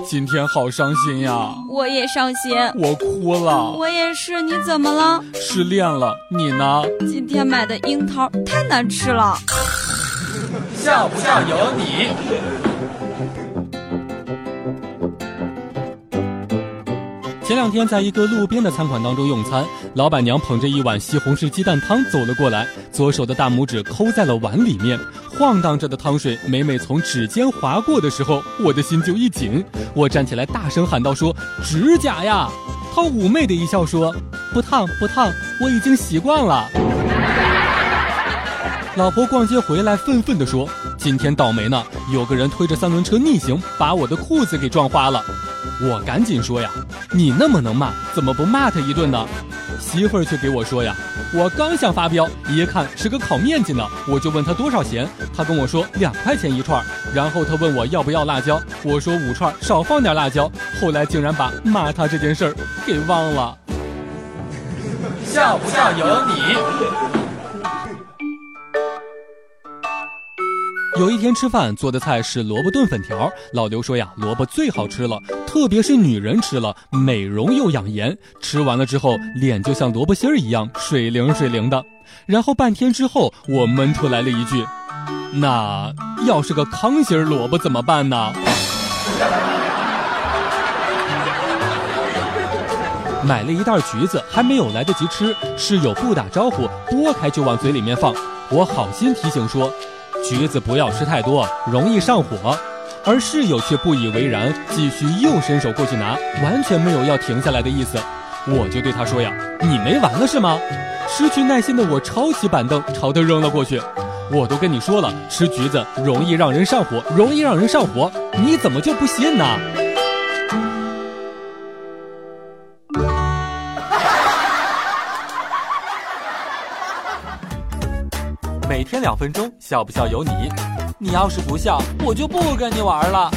今天好伤心呀！我也伤心，我哭了。我也是，你怎么了？失恋了。你呢？今天买的樱桃太难吃了。笑不笑由你。前两天在一个路边的餐馆当中用餐，老板娘捧着一碗西红柿鸡蛋汤走了过来，左手的大拇指抠在了碗里面，晃荡着的汤水每每从指尖划过的时候，我的心就一紧。我站起来大声喊道：“说指甲呀！”她妩媚的一笑说：“不烫不烫，我已经习惯了。”老婆逛街回来愤愤地说：“今天倒霉呢，有个人推着三轮车逆行，把我的裤子给撞花了。”我赶紧说呀，你那么能骂，怎么不骂他一顿呢？媳妇儿却给我说呀，我刚想发飙，一看是个烤面筋呢，我就问他多少钱，他跟我说两块钱一串，然后他问我要不要辣椒，我说五串少放点辣椒，后来竟然把骂他这件事儿给忘了。笑不笑由你。有一天吃饭做的菜是萝卜炖粉条，老刘说呀，萝卜最好吃了，特别是女人吃了美容又养颜，吃完了之后脸就像萝卜心儿一样水灵水灵的。然后半天之后，我闷出来了一句：“那要是个糠心儿萝卜怎么办呢？” 买了一袋橘子，还没有来得及吃，室友不打招呼，剥开就往嘴里面放，我好心提醒说。橘子不要吃太多，容易上火。而室友却不以为然，继续又伸手过去拿，完全没有要停下来的意思。我就对他说呀：“你没完了是吗？”失去耐心的我抄起板凳朝他扔了过去。我都跟你说了，吃橘子容易让人上火，容易让人上火，你怎么就不信呢？每天两分钟，笑不笑由你。你要是不笑，我就不跟你玩了。